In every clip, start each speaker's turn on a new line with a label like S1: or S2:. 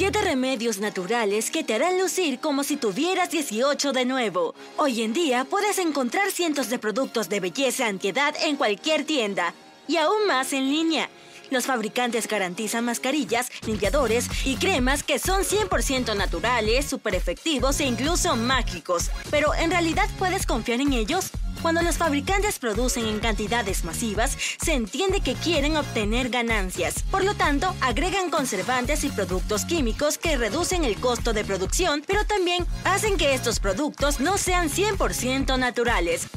S1: 7 remedios naturales que te harán lucir como si tuvieras 18 de nuevo. Hoy en día puedes encontrar cientos de productos de belleza antiedad en cualquier tienda y aún más en línea. Los fabricantes garantizan mascarillas, limpiadores y cremas que son 100% naturales, súper efectivos e incluso mágicos. Pero ¿en realidad puedes confiar en ellos? Cuando los fabricantes producen en cantidades masivas, se entiende que quieren obtener ganancias. Por lo tanto, agregan conservantes y productos químicos que reducen el costo de producción, pero también hacen que estos productos no sean 100% naturales.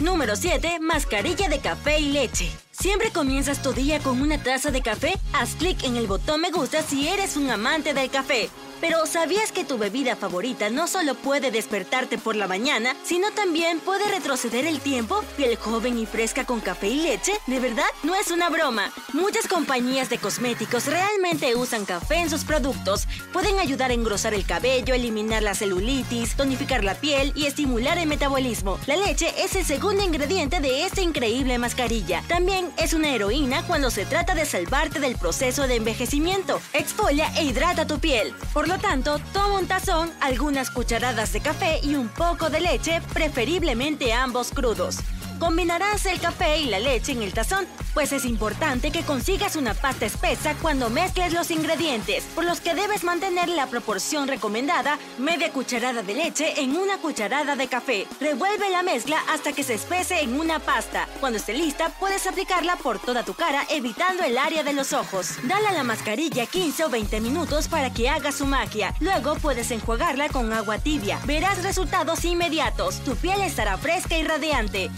S1: Número 7. Mascarilla de café y leche. ¿Siempre comienzas tu día con una taza de café? Haz clic en el botón me gusta si eres un amante del café. Pero ¿sabías que tu bebida favorita no solo puede despertarte por la mañana, sino también puede retroceder el tiempo? ¿Piel joven y fresca con café y leche? ¿De verdad? No es una broma. Muchas compañías de cosméticos realmente usan café en sus productos. Pueden ayudar a engrosar el cabello, eliminar la celulitis, tonificar la piel y estimular el metabolismo. La leche es el segundo ingrediente de esta increíble mascarilla. También es una heroína cuando se trata de salvarte del proceso de envejecimiento. Exfolia e hidrata tu piel. Por lo tanto, toma un tazón, algunas cucharadas de café y un poco de leche, preferiblemente ambos crudos. Combinarás el café y la leche en el tazón, pues es importante que consigas una pasta espesa cuando mezcles los ingredientes, por los que debes mantener la proporción recomendada, media cucharada de leche en una cucharada de café. Revuelve la mezcla hasta que se espese en una pasta. Cuando esté lista, puedes aplicarla por toda tu cara evitando el área de los ojos. Dale a la mascarilla 15 o 20 minutos para que haga su magia. Luego puedes enjuagarla con agua tibia. Verás resultados inmediatos. Tu piel estará fresca y radiante.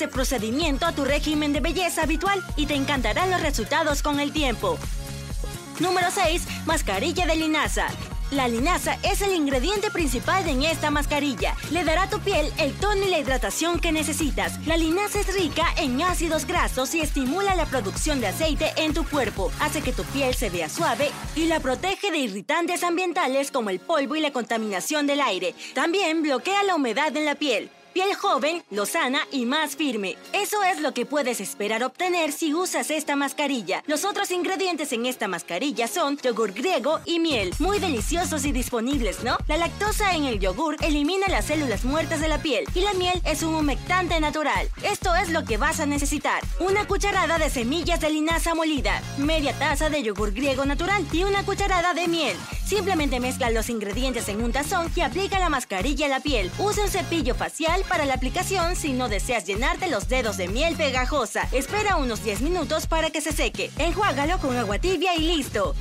S1: Este procedimiento a tu régimen de belleza habitual y te encantarán los resultados con el tiempo. Número 6. Mascarilla de linaza. La linaza es el ingrediente principal en esta mascarilla. Le dará a tu piel el tono y la hidratación que necesitas. La linaza es rica en ácidos grasos y estimula la producción de aceite en tu cuerpo. Hace que tu piel se vea suave y la protege de irritantes ambientales como el polvo y la contaminación del aire. También bloquea la humedad en la piel piel joven, lozana y más firme. Eso es lo que puedes esperar obtener si usas esta mascarilla. Los otros ingredientes en esta mascarilla son yogur griego y miel, muy deliciosos y disponibles, ¿no? La lactosa en el yogur elimina las células muertas de la piel y la miel es un humectante natural. Esto es lo que vas a necesitar. Una cucharada de semillas de linaza molida, media taza de yogur griego natural y una cucharada de miel. Simplemente mezcla los ingredientes en un tazón y aplica la mascarilla a la piel. Usa un cepillo facial para la aplicación si no deseas llenarte los dedos de miel pegajosa. Espera unos 10 minutos para que se seque. Enjuágalo con agua tibia y listo.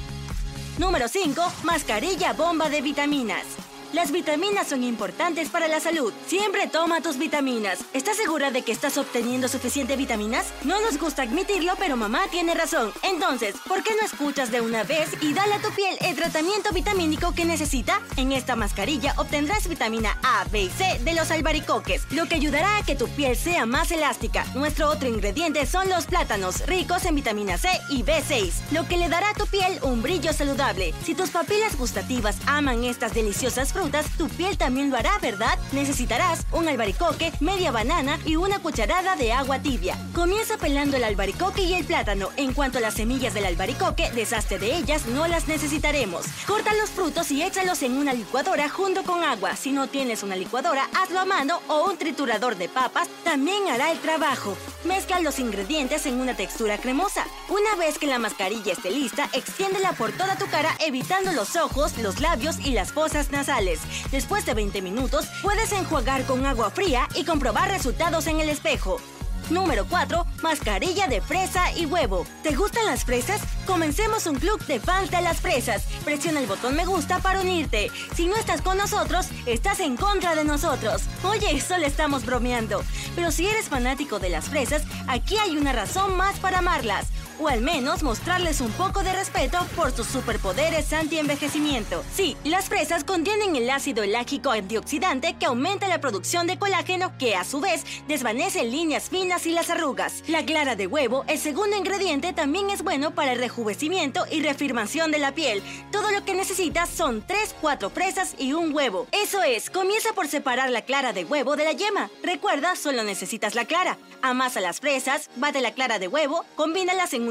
S1: Número 5. Mascarilla bomba de vitaminas. Las vitaminas son importantes para la salud. Siempre toma tus vitaminas. ¿Estás segura de que estás obteniendo suficiente vitaminas? No nos gusta admitirlo, pero mamá tiene razón. Entonces, ¿por qué no escuchas de una vez y dale a tu piel el tratamiento vitamínico que necesita? En esta mascarilla obtendrás vitamina A, B y C de los albaricoques, lo que ayudará a que tu piel sea más elástica. Nuestro otro ingrediente son los plátanos, ricos en vitamina C y B6, lo que le dará a tu piel un brillo saludable. Si tus papilas gustativas aman estas deliciosas frutas, tu piel también lo hará, ¿verdad? Necesitarás un albaricoque, media banana y una cucharada de agua tibia. Comienza pelando el albaricoque y el plátano. En cuanto a las semillas del albaricoque, deshazte de ellas, no las necesitaremos. Corta los frutos y échalos en una licuadora junto con agua. Si no tienes una licuadora, hazlo a mano o un triturador de papas también hará el trabajo. Mezcla los ingredientes en una textura cremosa. Una vez que la mascarilla esté lista, extiéndela por toda tu cara evitando los ojos, los labios y las fosas nasales. Después de 20 minutos, puedes enjuagar con agua fría y comprobar resultados en el espejo. Número 4. Mascarilla de fresa y huevo. ¿Te gustan las fresas? Comencemos un club de fans de las fresas. Presiona el botón me gusta para unirte. Si no estás con nosotros, estás en contra de nosotros. Oye, solo estamos bromeando. Pero si eres fanático de las fresas, aquí hay una razón más para amarlas o al menos mostrarles un poco de respeto por sus superpoderes anti-envejecimiento. Sí, las fresas contienen el ácido elágico antioxidante que aumenta la producción de colágeno que a su vez desvanece líneas finas y las arrugas. La clara de huevo, el segundo ingrediente, también es bueno para el rejuvenecimiento y reafirmación de la piel. Todo lo que necesitas son 3-4 fresas y un huevo. Eso es, comienza por separar la clara de huevo de la yema. Recuerda, solo necesitas la clara. Amasa las fresas, bate la clara de huevo, combínalas en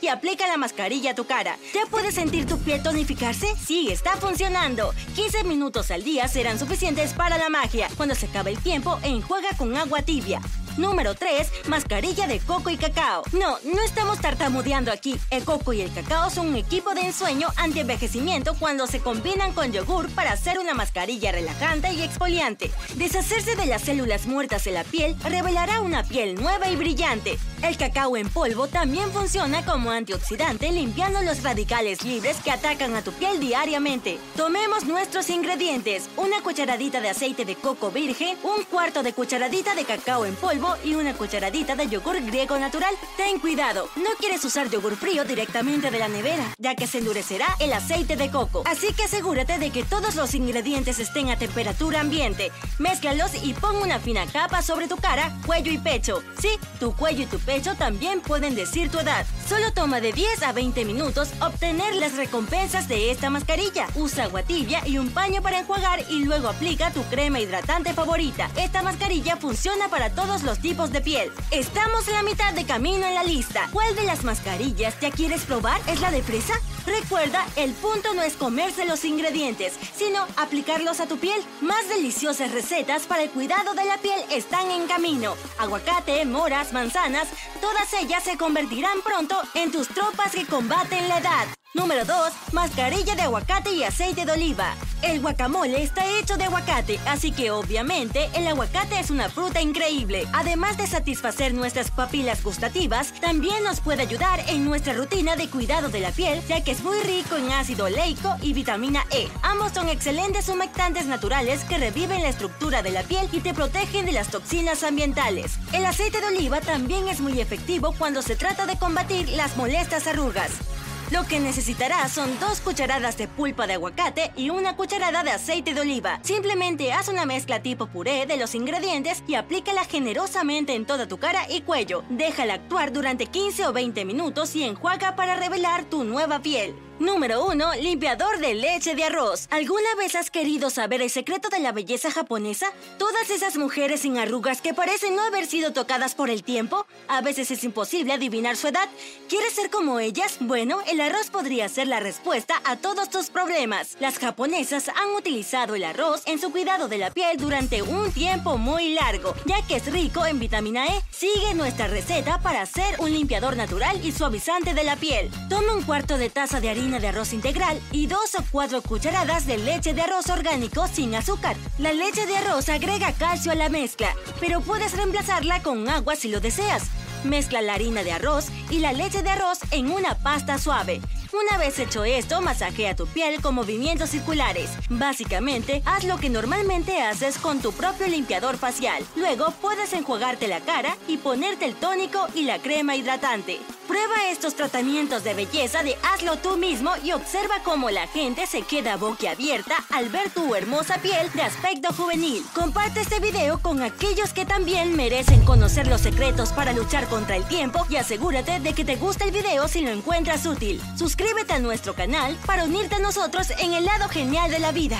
S1: y aplica la mascarilla a tu cara. ¿Ya puedes sentir tu piel tonificarse? Sí, está funcionando. 15 minutos al día serán suficientes para la magia. Cuando se acabe el tiempo, enjuaga con agua tibia. Número 3. Mascarilla de coco y cacao. No, no estamos tartamudeando aquí. El coco y el cacao son un equipo de ensueño anti-envejecimiento cuando se combinan con yogur para hacer una mascarilla relajante y exfoliante. Deshacerse de las células muertas en la piel revelará una piel nueva y brillante. El cacao en polvo también funciona como antioxidante limpiando los radicales libres que atacan a tu piel diariamente. Tomemos nuestros ingredientes. Una cucharadita de aceite de coco virgen, un cuarto de cucharadita de cacao en polvo, y una cucharadita de yogur griego natural. Ten cuidado, no quieres usar yogur frío directamente de la nevera, ya que se endurecerá el aceite de coco. Así que asegúrate de que todos los ingredientes estén a temperatura ambiente. Mézclalos y pon una fina capa sobre tu cara, cuello y pecho. Sí, tu cuello y tu pecho también pueden decir tu edad. Solo toma de 10 a 20 minutos obtener las recompensas de esta mascarilla. Usa agua tibia y un paño para enjuagar y luego aplica tu crema hidratante favorita. Esta mascarilla funciona para todos los tipos de piel. Estamos en la mitad de camino en la lista. ¿Cuál de las mascarillas ya quieres probar? ¿Es la de fresa? Recuerda, el punto no es comerse los ingredientes, sino aplicarlos a tu piel. Más deliciosas recetas para el cuidado de la piel están en camino. Aguacate, moras, manzanas, todas ellas se convertirán pronto en tus tropas que combaten la edad. Número 2. Mascarilla de aguacate y aceite de oliva. El guacamole está hecho de aguacate, así que obviamente el aguacate es una fruta increíble. Además de satisfacer nuestras papilas gustativas, también nos puede ayudar en nuestra rutina de cuidado de la piel, ya que es muy rico en ácido oleico y vitamina E. Ambos son excelentes humectantes naturales que reviven la estructura de la piel y te protegen de las toxinas ambientales. El aceite de oliva también es muy efectivo cuando se trata de combatir las molestas arrugas. Lo que necesitarás son dos cucharadas de pulpa de aguacate y una cucharada de aceite de oliva. Simplemente haz una mezcla tipo puré de los ingredientes y aplícala generosamente en toda tu cara y cuello. Déjala actuar durante 15 o 20 minutos y enjuaga para revelar tu nueva piel. Número 1. Limpiador de leche de arroz. ¿Alguna vez has querido saber el secreto de la belleza japonesa? Todas esas mujeres sin arrugas que parecen no haber sido tocadas por el tiempo. A veces es imposible adivinar su edad. ¿Quieres ser como ellas? Bueno, el arroz podría ser la respuesta a todos tus problemas. Las japonesas han utilizado el arroz en su cuidado de la piel durante un tiempo muy largo, ya que es rico en vitamina E. Sigue nuestra receta para hacer un limpiador natural y suavizante de la piel. Toma un cuarto de taza de harina de arroz integral y dos o cuatro cucharadas de leche de arroz orgánico sin azúcar. La leche de arroz agrega calcio a la mezcla, pero puedes reemplazarla con agua si lo deseas. Mezcla la harina de arroz y la leche de arroz en una pasta suave. Una vez hecho esto, masajea tu piel con movimientos circulares. Básicamente, haz lo que normalmente haces con tu propio limpiador facial. Luego puedes enjuagarte la cara y ponerte el tónico y la crema hidratante. Prueba estos tratamientos de belleza de hazlo tú mismo y observa cómo la gente se queda boquiabierta al ver tu hermosa piel de aspecto juvenil. Comparte este video con aquellos que también merecen conocer los secretos para luchar contra el tiempo y asegúrate de que te gusta el video si lo encuentras útil. Suscríbete a nuestro canal para unirte a nosotros en el lado genial de la vida.